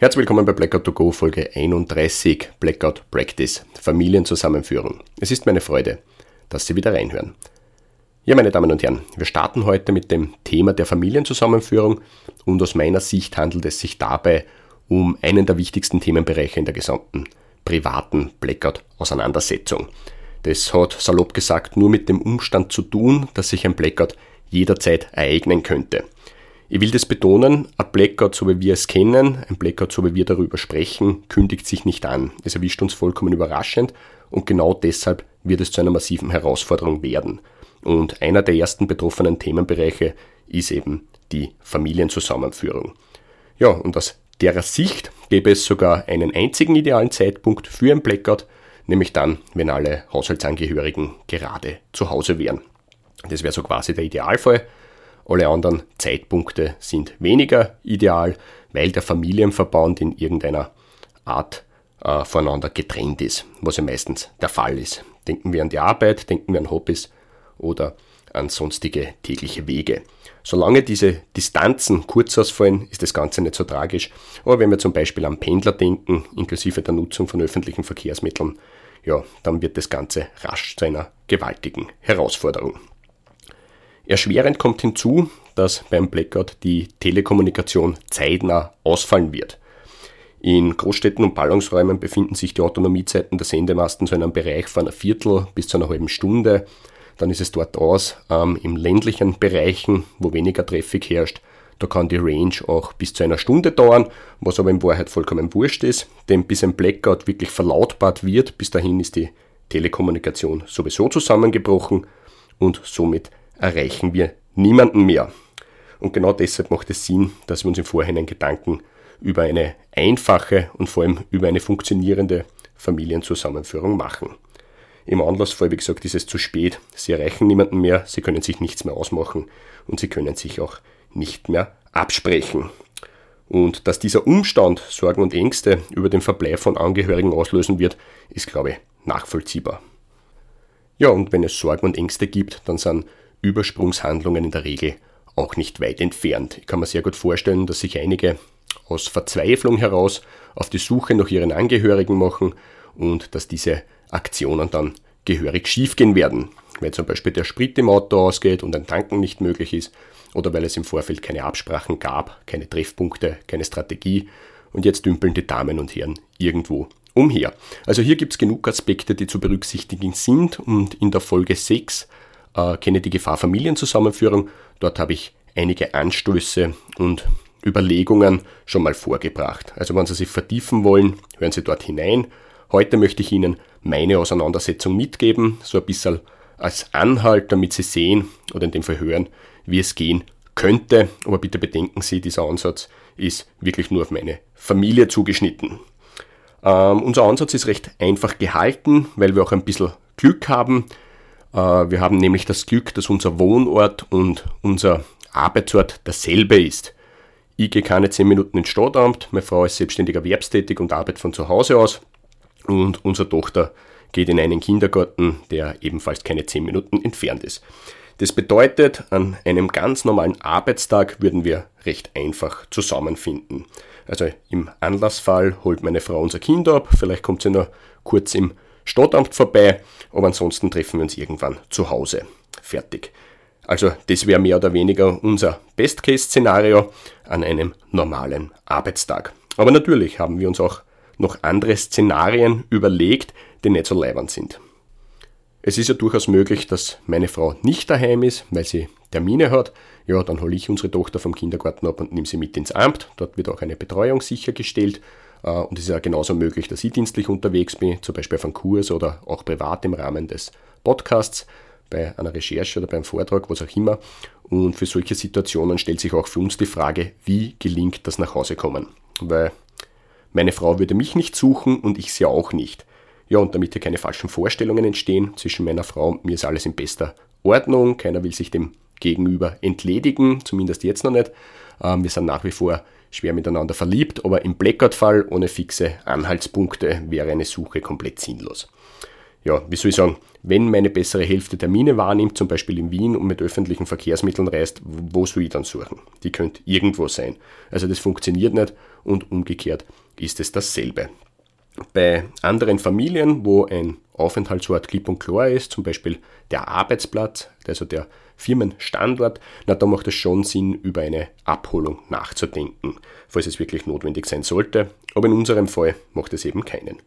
Herzlich willkommen bei Blackout to Go Folge 31 Blackout Practice Familienzusammenführung. Es ist meine Freude, dass Sie wieder reinhören. Ja, meine Damen und Herren, wir starten heute mit dem Thema der Familienzusammenführung und aus meiner Sicht handelt es sich dabei um einen der wichtigsten Themenbereiche in der gesamten privaten Blackout-Auseinandersetzung. Das hat salopp gesagt nur mit dem Umstand zu tun, dass sich ein Blackout jederzeit ereignen könnte. Ich will das betonen, ein Blackout, so wie wir es kennen, ein Blackout, so wie wir darüber sprechen, kündigt sich nicht an. Es erwischt uns vollkommen überraschend und genau deshalb wird es zu einer massiven Herausforderung werden. Und einer der ersten betroffenen Themenbereiche ist eben die Familienzusammenführung. Ja, und aus derer Sicht gäbe es sogar einen einzigen idealen Zeitpunkt für ein Blackout, nämlich dann, wenn alle Haushaltsangehörigen gerade zu Hause wären. Das wäre so quasi der Idealfall. Alle anderen Zeitpunkte sind weniger ideal, weil der Familienverband in irgendeiner Art äh, voneinander getrennt ist, was ja meistens der Fall ist. Denken wir an die Arbeit, denken wir an Hobbys oder an sonstige tägliche Wege. Solange diese Distanzen kurz ausfallen, ist das Ganze nicht so tragisch. Aber wenn wir zum Beispiel am Pendler denken, inklusive der Nutzung von öffentlichen Verkehrsmitteln, ja, dann wird das Ganze rasch zu einer gewaltigen Herausforderung. Erschwerend kommt hinzu, dass beim Blackout die Telekommunikation zeitnah ausfallen wird. In Großstädten und Ballungsräumen befinden sich die Autonomiezeiten der Sendemasten so in einem Bereich von einer Viertel bis zu einer halben Stunde. Dann ist es dort aus. Ähm, Im ländlichen Bereichen, wo weniger Traffic herrscht, da kann die Range auch bis zu einer Stunde dauern, was aber in Wahrheit vollkommen wurscht ist, denn bis ein Blackout wirklich verlautbart wird, bis dahin ist die Telekommunikation sowieso zusammengebrochen und somit erreichen wir niemanden mehr. Und genau deshalb macht es Sinn, dass wir uns im Vorhinein Gedanken über eine einfache und vor allem über eine funktionierende Familienzusammenführung machen. Im Anlassfall, wie gesagt, ist es zu spät. Sie erreichen niemanden mehr, sie können sich nichts mehr ausmachen und sie können sich auch nicht mehr absprechen. Und dass dieser Umstand Sorgen und Ängste über den Verbleib von Angehörigen auslösen wird, ist, glaube ich, nachvollziehbar. Ja, und wenn es Sorgen und Ängste gibt, dann sind Übersprungshandlungen in der Regel auch nicht weit entfernt. Ich kann mir sehr gut vorstellen, dass sich einige aus Verzweiflung heraus auf die Suche nach ihren Angehörigen machen und dass diese Aktionen dann gehörig schiefgehen werden. Weil zum Beispiel der Sprit im Auto ausgeht und ein Tanken nicht möglich ist oder weil es im Vorfeld keine Absprachen gab, keine Treffpunkte, keine Strategie und jetzt dümpeln die Damen und Herren irgendwo umher. Also hier gibt es genug Aspekte, die zu berücksichtigen sind und in der Folge 6 äh, kenne die Gefahr Familienzusammenführung. Dort habe ich einige Anstöße und Überlegungen schon mal vorgebracht. Also wenn Sie sich vertiefen wollen, hören Sie dort hinein. Heute möchte ich Ihnen meine Auseinandersetzung mitgeben, so ein bisschen als Anhalt, damit Sie sehen oder in dem Fall hören, wie es gehen könnte. Aber bitte bedenken Sie, dieser Ansatz ist wirklich nur auf meine Familie zugeschnitten. Ähm, unser Ansatz ist recht einfach gehalten, weil wir auch ein bisschen Glück haben. Äh, wir haben nämlich das Glück, dass unser Wohnort und unser Arbeitsort dasselbe ist. Ich gehe keine 10 Minuten ins Stadtamt, meine Frau ist selbstständig erwerbstätig und arbeitet von zu Hause aus und unsere Tochter geht in einen Kindergarten, der ebenfalls keine 10 Minuten entfernt ist. Das bedeutet, an einem ganz normalen Arbeitstag würden wir recht einfach zusammenfinden. Also im Anlassfall holt meine Frau unser Kind ab, vielleicht kommt sie nur kurz im Stadtamt vorbei, aber ansonsten treffen wir uns irgendwann zu Hause. Fertig. Also das wäre mehr oder weniger unser Best-Case-Szenario an einem normalen Arbeitstag. Aber natürlich haben wir uns auch noch andere Szenarien überlegt, die nicht so leibend sind. Es ist ja durchaus möglich, dass meine Frau nicht daheim ist, weil sie Termine hat. Ja, dann hole ich unsere Tochter vom Kindergarten ab und nehme sie mit ins Amt. Dort wird auch eine Betreuung sichergestellt. Äh, und es ist ja genauso möglich, dass ich dienstlich unterwegs bin, zum Beispiel auf einem Kurs oder auch privat im Rahmen des Podcasts, bei einer Recherche oder beim Vortrag, was auch immer. Und für solche Situationen stellt sich auch für uns die Frage, wie gelingt das nach Hause kommen? Weil meine Frau würde mich nicht suchen und ich sie auch nicht. Ja, und damit hier keine falschen Vorstellungen entstehen zwischen meiner Frau und mir ist alles in bester Ordnung. Keiner will sich dem Gegenüber entledigen, zumindest jetzt noch nicht. Ähm, wir sind nach wie vor schwer miteinander verliebt, aber im Blackout-Fall ohne fixe Anhaltspunkte wäre eine Suche komplett sinnlos. Ja, wie soll ich sagen, wenn meine bessere Hälfte Termine wahrnimmt, zum Beispiel in Wien und mit öffentlichen Verkehrsmitteln reist, wo soll ich dann suchen? Die könnte irgendwo sein. Also das funktioniert nicht und umgekehrt ist es dasselbe. Bei anderen Familien, wo ein Aufenthaltsort klipp und klar ist, zum Beispiel der Arbeitsplatz, also der Firmenstandort, na, da macht es schon Sinn, über eine Abholung nachzudenken, falls es wirklich notwendig sein sollte. Aber in unserem Fall macht es eben keinen.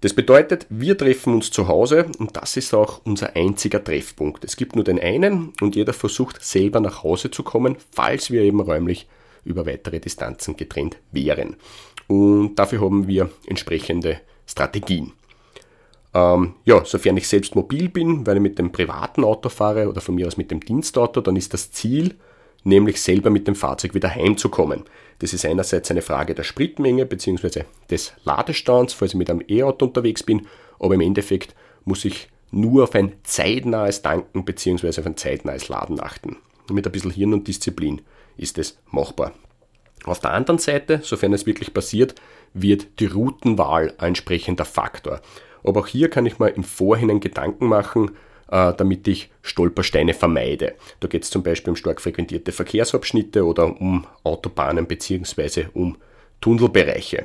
Das bedeutet, wir treffen uns zu Hause und das ist auch unser einziger Treffpunkt. Es gibt nur den einen und jeder versucht selber nach Hause zu kommen, falls wir eben räumlich über weitere Distanzen getrennt wären. Und dafür haben wir entsprechende Strategien. Ähm, ja, sofern ich selbst mobil bin, weil ich mit dem privaten Auto fahre oder von mir aus mit dem Dienstauto, dann ist das Ziel, nämlich selber mit dem Fahrzeug wieder heimzukommen. Das ist einerseits eine Frage der Spritmenge bzw. des Ladestands, falls ich mit einem E-Auto unterwegs bin, aber im Endeffekt muss ich nur auf ein zeitnahes Tanken bzw. auf ein zeitnahes Laden achten. Mit ein bisschen Hirn und Disziplin ist es machbar. Auf der anderen Seite, sofern es wirklich passiert, wird die Routenwahl ein entsprechender Faktor. Aber auch hier kann ich mal im Vorhinein Gedanken machen, äh, damit ich Stolpersteine vermeide. Da geht es zum Beispiel um stark frequentierte Verkehrsabschnitte oder um Autobahnen bzw. um Tunnelbereiche.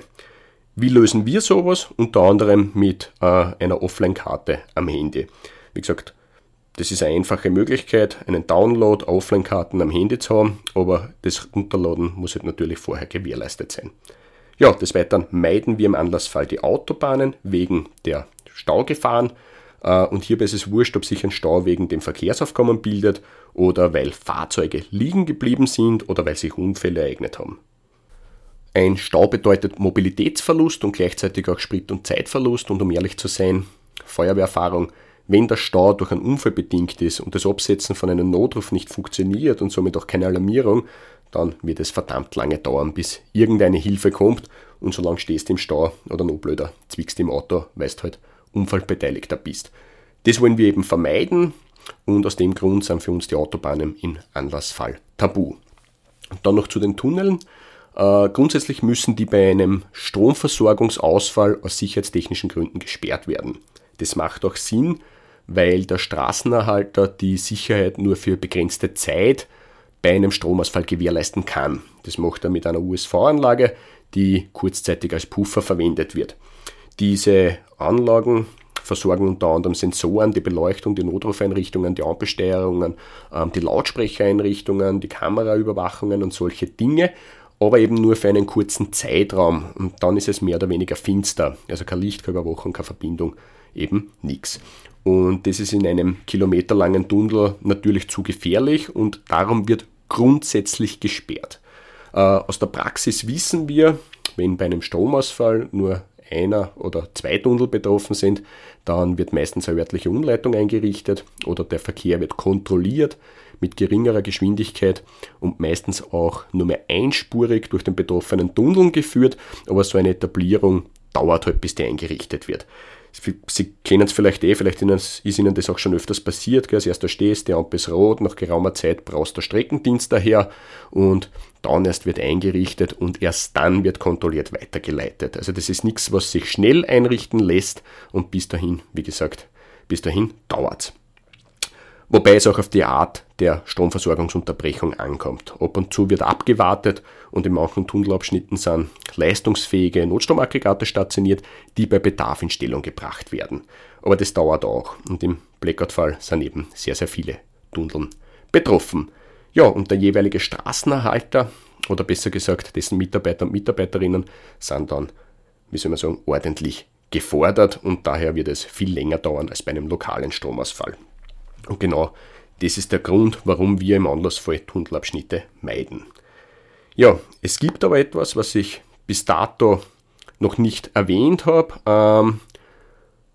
Wie lösen wir sowas? Unter anderem mit äh, einer Offline-Karte am Handy. Wie gesagt, das ist eine einfache Möglichkeit, einen Download Offline-Karten am Handy zu haben, aber das Runterladen muss halt natürlich vorher gewährleistet sein. Ja, des Weiteren meiden wir im Anlassfall die Autobahnen wegen der Staugefahren. Äh, und hierbei ist es wurscht, ob sich ein Stau wegen dem Verkehrsaufkommen bildet oder weil Fahrzeuge liegen geblieben sind oder weil sich Unfälle ereignet haben. Ein Stau bedeutet Mobilitätsverlust und gleichzeitig auch Sprit- und Zeitverlust und um ehrlich zu sein, Feuerwehrerfahrung, wenn der Stau durch einen Unfall bedingt ist und das Absetzen von einem Notruf nicht funktioniert und somit auch keine Alarmierung, dann wird es verdammt lange dauern, bis irgendeine Hilfe kommt und solange stehst du im Stau oder noch blöder, zwickst im Auto, weil du halt Unfallbeteiligter bist. Das wollen wir eben vermeiden und aus dem Grund sind für uns die Autobahnen im Anlassfall tabu. Und dann noch zu den Tunneln. Äh, grundsätzlich müssen die bei einem Stromversorgungsausfall aus sicherheitstechnischen Gründen gesperrt werden. Das macht auch Sinn, weil der Straßenerhalter die Sicherheit nur für begrenzte Zeit bei einem Stromausfall gewährleisten kann. Das macht er mit einer USV-Anlage, die kurzzeitig als Puffer verwendet wird. Diese Anlagen versorgen unter anderem Sensoren, die Beleuchtung, die Notrufeinrichtungen, die Ampelsteuerungen, ähm, die Lautsprechereinrichtungen, die Kameraüberwachungen und solche Dinge, aber eben nur für einen kurzen Zeitraum. Und dann ist es mehr oder weniger finster. Also kein Licht, keine Überwachung, keine Verbindung, eben nichts. Und das ist in einem kilometerlangen Tunnel natürlich zu gefährlich und darum wird grundsätzlich gesperrt. Äh, aus der Praxis wissen wir, wenn bei einem Stromausfall nur einer oder zwei Tunnel betroffen sind, dann wird meistens eine örtliche Umleitung eingerichtet oder der Verkehr wird kontrolliert mit geringerer Geschwindigkeit und meistens auch nur mehr einspurig durch den betroffenen Tunnel geführt, aber so eine Etablierung dauert halt, bis die eingerichtet wird. Sie kennen es vielleicht eh, vielleicht ist Ihnen das auch schon öfters passiert. Gell? Als erster stehst, die Ampel ist rot, nach geraumer Zeit brauchst der Streckendienst daher und dann erst wird eingerichtet und erst dann wird kontrolliert weitergeleitet. Also das ist nichts, was sich schnell einrichten lässt und bis dahin, wie gesagt, bis dahin dauert Wobei es auch auf die Art der Stromversorgungsunterbrechung ankommt. Ab und zu wird abgewartet und in manchen Tunnelabschnitten sind leistungsfähige Notstromaggregate stationiert, die bei Bedarf in Stellung gebracht werden. Aber das dauert auch und im Blackout-Fall sind eben sehr, sehr viele Tunneln betroffen. Ja, und der jeweilige Straßenerhalter oder besser gesagt dessen Mitarbeiter und Mitarbeiterinnen sind dann, wie soll man sagen, ordentlich gefordert und daher wird es viel länger dauern als bei einem lokalen Stromausfall. Und genau das ist der Grund, warum wir im Anlassfall Tunnelabschnitte meiden. Ja, es gibt aber etwas, was ich bis dato noch nicht erwähnt habe ähm,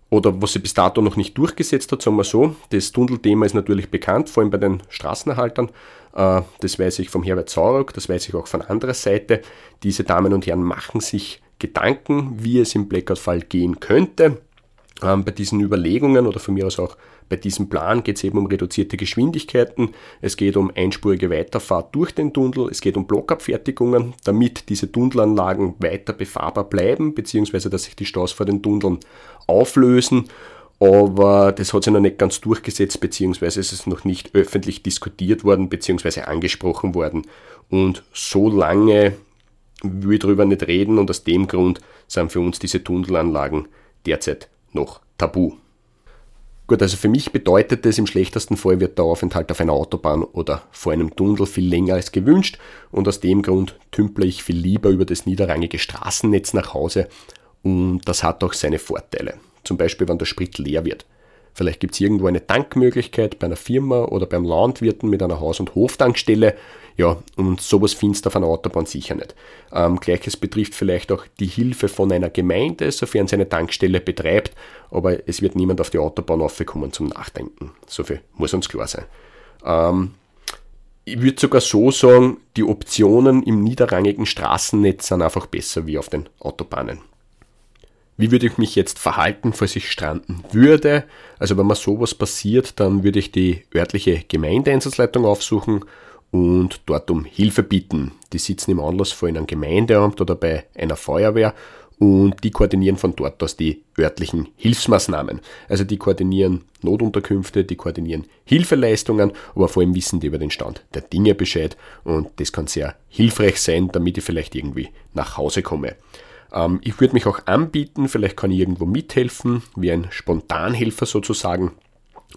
oder was sich bis dato noch nicht durchgesetzt hat, sagen wir so. Das Tunnelthema ist natürlich bekannt, vor allem bei den Straßenerhaltern. Äh, das weiß ich vom Herbert Saurock, das weiß ich auch von anderer Seite. Diese Damen und Herren machen sich Gedanken, wie es im Blackout-Fall gehen könnte. Ähm, bei diesen Überlegungen oder von mir aus auch bei diesem Plan geht es eben um reduzierte Geschwindigkeiten, es geht um einspurige Weiterfahrt durch den Tunnel, es geht um Blockabfertigungen, damit diese Tunnelanlagen weiter befahrbar bleiben, beziehungsweise dass sich die Staus vor den Tunneln auflösen. Aber das hat sich noch nicht ganz durchgesetzt, beziehungsweise es ist noch nicht öffentlich diskutiert worden, beziehungsweise angesprochen worden. Und so lange will ich darüber nicht reden und aus dem Grund sind für uns diese Tunnelanlagen derzeit noch tabu. Gut, also für mich bedeutet das, im schlechtesten Fall wird der Aufenthalt auf einer Autobahn oder vor einem Tunnel viel länger als gewünscht und aus dem Grund tümple ich viel lieber über das niederrangige Straßennetz nach Hause und das hat auch seine Vorteile. Zum Beispiel, wenn der Sprit leer wird. Vielleicht gibt es irgendwo eine Tankmöglichkeit bei einer Firma oder beim Landwirten mit einer Haus- und Hoftankstelle. Ja, und sowas findest du auf einer Autobahn sicher nicht. Ähm, Gleiches betrifft vielleicht auch die Hilfe von einer Gemeinde, sofern sie eine Tankstelle betreibt, aber es wird niemand auf die Autobahn aufkommen zum Nachdenken. So viel muss uns klar sein. Ähm, ich würde sogar so sagen, die Optionen im niederrangigen Straßennetz sind einfach besser wie auf den Autobahnen. Wie würde ich mich jetzt verhalten, falls ich stranden würde? Also wenn mir sowas passiert, dann würde ich die örtliche Gemeindeeinsatzleitung aufsuchen und dort um Hilfe bitten. Die sitzen im Anlassfall in einem Gemeindeamt oder bei einer Feuerwehr und die koordinieren von dort aus die örtlichen Hilfsmaßnahmen. Also die koordinieren Notunterkünfte, die koordinieren Hilfeleistungen, aber vor allem wissen die über den Stand der Dinge Bescheid und das kann sehr hilfreich sein, damit ich vielleicht irgendwie nach Hause komme. Ähm, ich würde mich auch anbieten, vielleicht kann ich irgendwo mithelfen, wie ein Spontanhelfer sozusagen,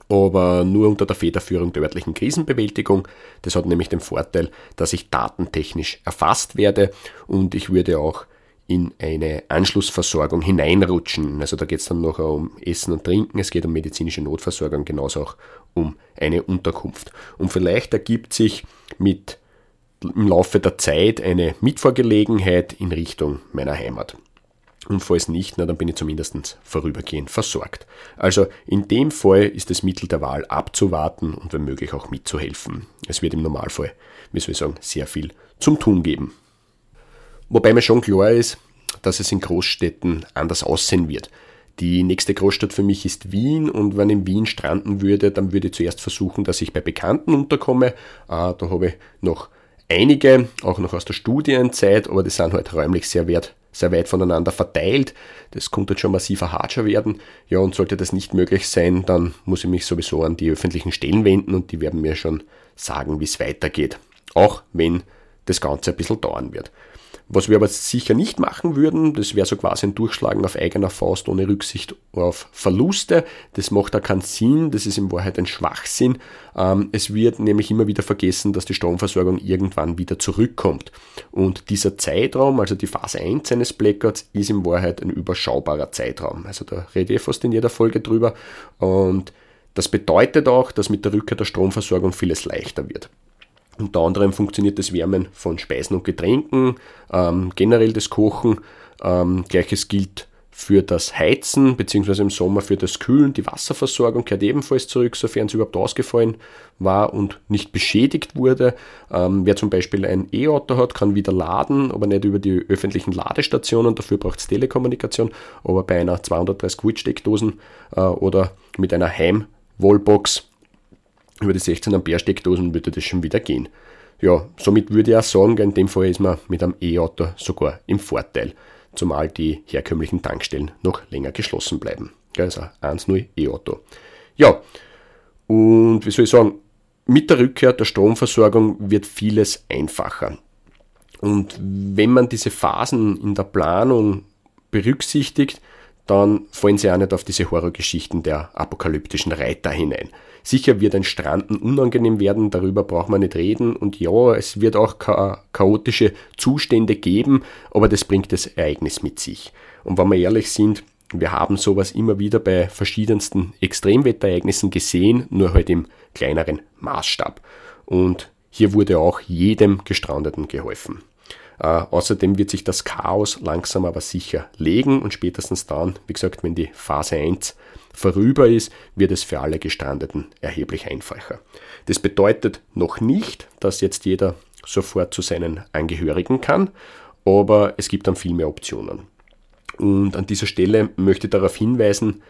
aber nur unter der Federführung der örtlichen Krisenbewältigung. Das hat nämlich den Vorteil, dass ich datentechnisch erfasst werde und ich würde auch in eine Anschlussversorgung hineinrutschen. Also da geht es dann noch um Essen und Trinken, es geht um medizinische Notversorgung, genauso auch um eine Unterkunft. Und vielleicht ergibt sich mit im Laufe der Zeit eine Mitfahrgelegenheit in Richtung meiner Heimat. Und falls nicht, na, dann bin ich zumindest vorübergehend versorgt. Also in dem Fall ist das Mittel der Wahl abzuwarten und wenn möglich auch mitzuhelfen. Es wird im Normalfall, wie soll ich sagen, sehr viel zum Tun geben. Wobei mir schon klar ist, dass es in Großstädten anders aussehen wird. Die nächste Großstadt für mich ist Wien und wenn ich in Wien stranden würde, dann würde ich zuerst versuchen, dass ich bei Bekannten unterkomme. Äh, da habe ich noch einige, auch noch aus der Studienzeit, aber die sind halt räumlich sehr wert, sehr weit voneinander verteilt. Das könnte schon massiver Harscher werden. Ja, und sollte das nicht möglich sein, dann muss ich mich sowieso an die öffentlichen Stellen wenden und die werden mir schon sagen, wie es weitergeht. Auch wenn das Ganze ein bisschen dauern wird. Was wir aber sicher nicht machen würden, das wäre so quasi ein Durchschlagen auf eigener Faust ohne Rücksicht auf Verluste. Das macht da keinen Sinn, das ist in Wahrheit ein Schwachsinn. Ähm, es wird nämlich immer wieder vergessen, dass die Stromversorgung irgendwann wieder zurückkommt. Und dieser Zeitraum, also die Phase 1 eines Blackouts, ist in Wahrheit ein überschaubarer Zeitraum. Also da rede ich fast in jeder Folge drüber. Und das bedeutet auch, dass mit der Rückkehr der Stromversorgung vieles leichter wird. Unter anderem funktioniert das Wärmen von Speisen und Getränken, ähm, generell das Kochen. Ähm, Gleiches gilt für das Heizen, beziehungsweise im Sommer für das Kühlen. Die Wasserversorgung kehrt ebenfalls zurück, sofern sie überhaupt ausgefallen war und nicht beschädigt wurde. Ähm, wer zum Beispiel ein E-Auto hat, kann wieder laden, aber nicht über die öffentlichen Ladestationen. Dafür braucht es Telekommunikation. Aber bei einer 230 Volt Steckdosen äh, oder mit einer Heim-Wallbox über die 16 Ampere Steckdosen würde das schon wieder gehen. Ja, somit würde ich auch sagen, in dem Fall ist man mit einem E-Auto sogar im Vorteil, zumal die herkömmlichen Tankstellen noch länger geschlossen bleiben. Also 1.0 E-Auto. Ja, und wie soll ich sagen, mit der Rückkehr der Stromversorgung wird vieles einfacher. Und wenn man diese Phasen in der Planung berücksichtigt, dann fallen sie auch nicht auf diese Horrorgeschichten der apokalyptischen Reiter hinein. Sicher wird ein Stranden unangenehm werden, darüber braucht man nicht reden. Und ja, es wird auch chaotische Zustände geben, aber das bringt das Ereignis mit sich. Und wenn wir ehrlich sind, wir haben sowas immer wieder bei verschiedensten Extremwetterereignissen gesehen, nur halt im kleineren Maßstab. Und hier wurde auch jedem Gestrandeten geholfen. Äh, außerdem wird sich das Chaos langsam aber sicher legen und spätestens dann, wie gesagt, wenn die Phase 1 vorüber ist, wird es für alle Gestrandeten erheblich einfacher. Das bedeutet noch nicht, dass jetzt jeder sofort zu seinen Angehörigen kann, aber es gibt dann viel mehr Optionen. Und an dieser Stelle möchte ich darauf hinweisen,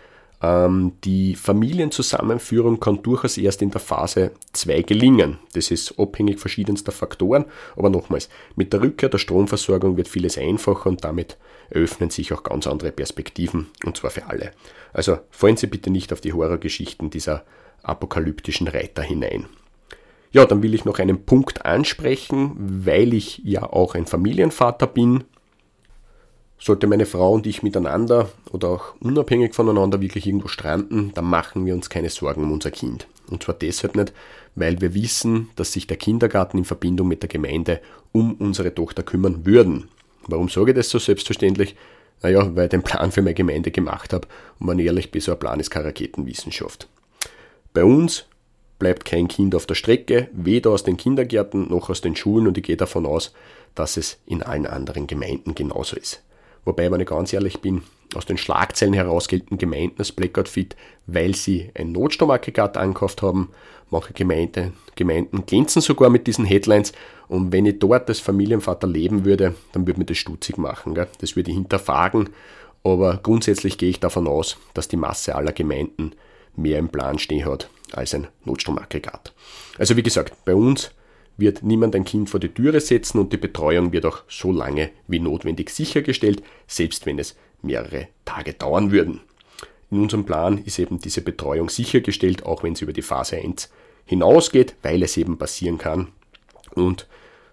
die Familienzusammenführung kann durchaus erst in der Phase 2 gelingen. Das ist abhängig verschiedenster Faktoren, aber nochmals, mit der Rückkehr der Stromversorgung wird vieles einfacher und damit eröffnen sich auch ganz andere Perspektiven und zwar für alle. Also fallen Sie bitte nicht auf die Horrorgeschichten dieser apokalyptischen Reiter hinein. Ja, dann will ich noch einen Punkt ansprechen, weil ich ja auch ein Familienvater bin sollte meine Frau und ich miteinander oder auch unabhängig voneinander wirklich irgendwo stranden, dann machen wir uns keine Sorgen um unser Kind. Und zwar deshalb nicht, weil wir wissen, dass sich der Kindergarten in Verbindung mit der Gemeinde um unsere Tochter kümmern würden. Warum sage ich das so selbstverständlich? Naja, weil ich den Plan für meine Gemeinde gemacht habe und man ehrlich bin, so ein Plan ist keine Raketenwissenschaft. Bei uns bleibt kein Kind auf der Strecke, weder aus den Kindergärten noch aus den Schulen und ich gehe davon aus, dass es in allen anderen Gemeinden genauso ist. Wobei, wenn ich ganz ehrlich bin, aus den Schlagzeilen heraus gelten Gemeinden als Blackout Fit, weil sie ein Notstromaggregat angekauft haben. Manche Gemeinde, Gemeinden glänzen sogar mit diesen Headlines. Und wenn ich dort als Familienvater leben würde, dann würde mir das stutzig machen. Gell? Das würde ich hinterfragen. Aber grundsätzlich gehe ich davon aus, dass die Masse aller Gemeinden mehr im Plan stehen hat als ein Notstromaggregat. Also wie gesagt, bei uns wird niemand ein Kind vor die Türe setzen und die Betreuung wird auch so lange wie notwendig sichergestellt, selbst wenn es mehrere Tage dauern würden. In unserem Plan ist eben diese Betreuung sichergestellt, auch wenn es über die Phase 1 hinausgeht, weil es eben passieren kann. Und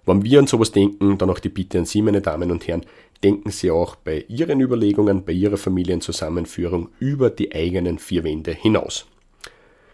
wenn wir an sowas denken, dann auch die Bitte an Sie, meine Damen und Herren, denken Sie auch bei Ihren Überlegungen, bei Ihrer Familienzusammenführung über die eigenen vier Wände hinaus.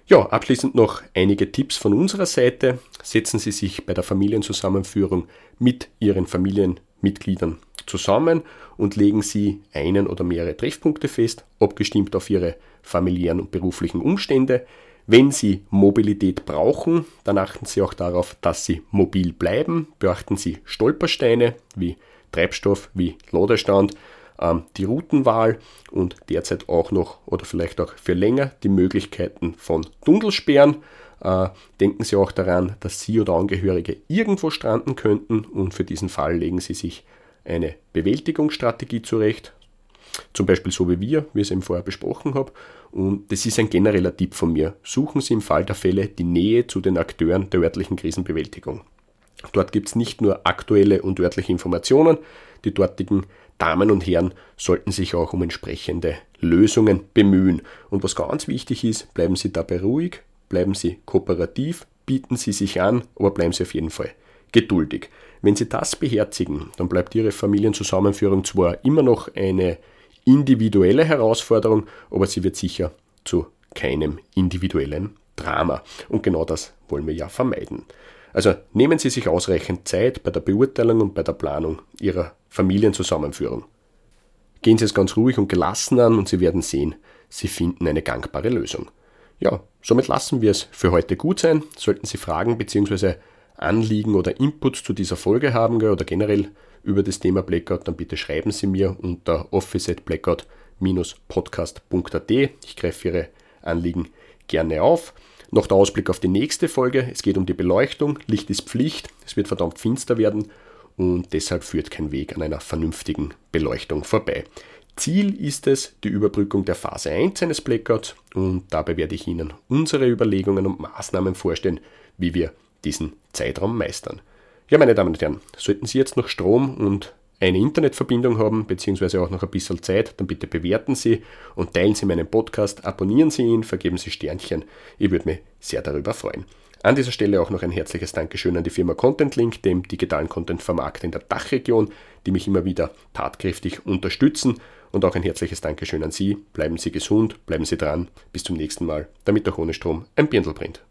Ja, abschließend noch einige Tipps von unserer Seite. Setzen Sie sich bei der Familienzusammenführung mit Ihren Familienmitgliedern zusammen und legen Sie einen oder mehrere Treffpunkte fest, abgestimmt auf Ihre familiären und beruflichen Umstände. Wenn Sie Mobilität brauchen, dann achten Sie auch darauf, dass Sie mobil bleiben. Beachten Sie Stolpersteine wie Treibstoff, wie Ladestand ähm, die Routenwahl und derzeit auch noch oder vielleicht auch für länger die Möglichkeiten von Tunnelsperren. Äh, denken Sie auch daran, dass Sie oder Angehörige irgendwo stranden könnten und für diesen Fall legen Sie sich eine Bewältigungsstrategie zurecht. Zum Beispiel so wie wir, wie ich es eben vorher besprochen habe. Und das ist ein genereller Tipp von mir. Suchen Sie im Fall der Fälle die Nähe zu den Akteuren der örtlichen Krisenbewältigung. Dort gibt es nicht nur aktuelle und örtliche Informationen, die dortigen Damen und Herren sollten sich auch um entsprechende Lösungen bemühen. Und was ganz wichtig ist, bleiben Sie dabei ruhig, bleiben Sie kooperativ, bieten Sie sich an, aber bleiben Sie auf jeden Fall geduldig. Wenn Sie das beherzigen, dann bleibt Ihre Familienzusammenführung zwar immer noch eine individuelle Herausforderung, aber sie wird sicher zu keinem individuellen Drama. Und genau das wollen wir ja vermeiden. Also nehmen Sie sich ausreichend Zeit bei der Beurteilung und bei der Planung Ihrer Familienzusammenführung. Gehen Sie es ganz ruhig und gelassen an und Sie werden sehen, Sie finden eine gangbare Lösung. Ja, somit lassen wir es für heute gut sein. Sollten Sie Fragen bzw. Anliegen oder Inputs zu dieser Folge haben oder generell über das Thema Blackout, dann bitte schreiben Sie mir unter office.blackout-podcast.at. Ich greife Ihre Anliegen gerne auf. Noch der Ausblick auf die nächste Folge. Es geht um die Beleuchtung. Licht ist Pflicht. Es wird verdammt finster werden und deshalb führt kein Weg an einer vernünftigen Beleuchtung vorbei. Ziel ist es die Überbrückung der Phase 1 eines Blackouts und dabei werde ich Ihnen unsere Überlegungen und Maßnahmen vorstellen, wie wir diesen Zeitraum meistern. Ja, meine Damen und Herren, sollten Sie jetzt noch Strom und eine Internetverbindung haben, beziehungsweise auch noch ein bisschen Zeit, dann bitte bewerten Sie und teilen Sie meinen Podcast, abonnieren Sie ihn, vergeben Sie Sternchen. Ich würde mich sehr darüber freuen. An dieser Stelle auch noch ein herzliches Dankeschön an die Firma Content Link, dem digitalen Content-Vermarkter in der Dachregion, die mich immer wieder tatkräftig unterstützen. Und auch ein herzliches Dankeschön an Sie. Bleiben Sie gesund, bleiben Sie dran. Bis zum nächsten Mal, damit auch ohne Strom ein Birndl brennt.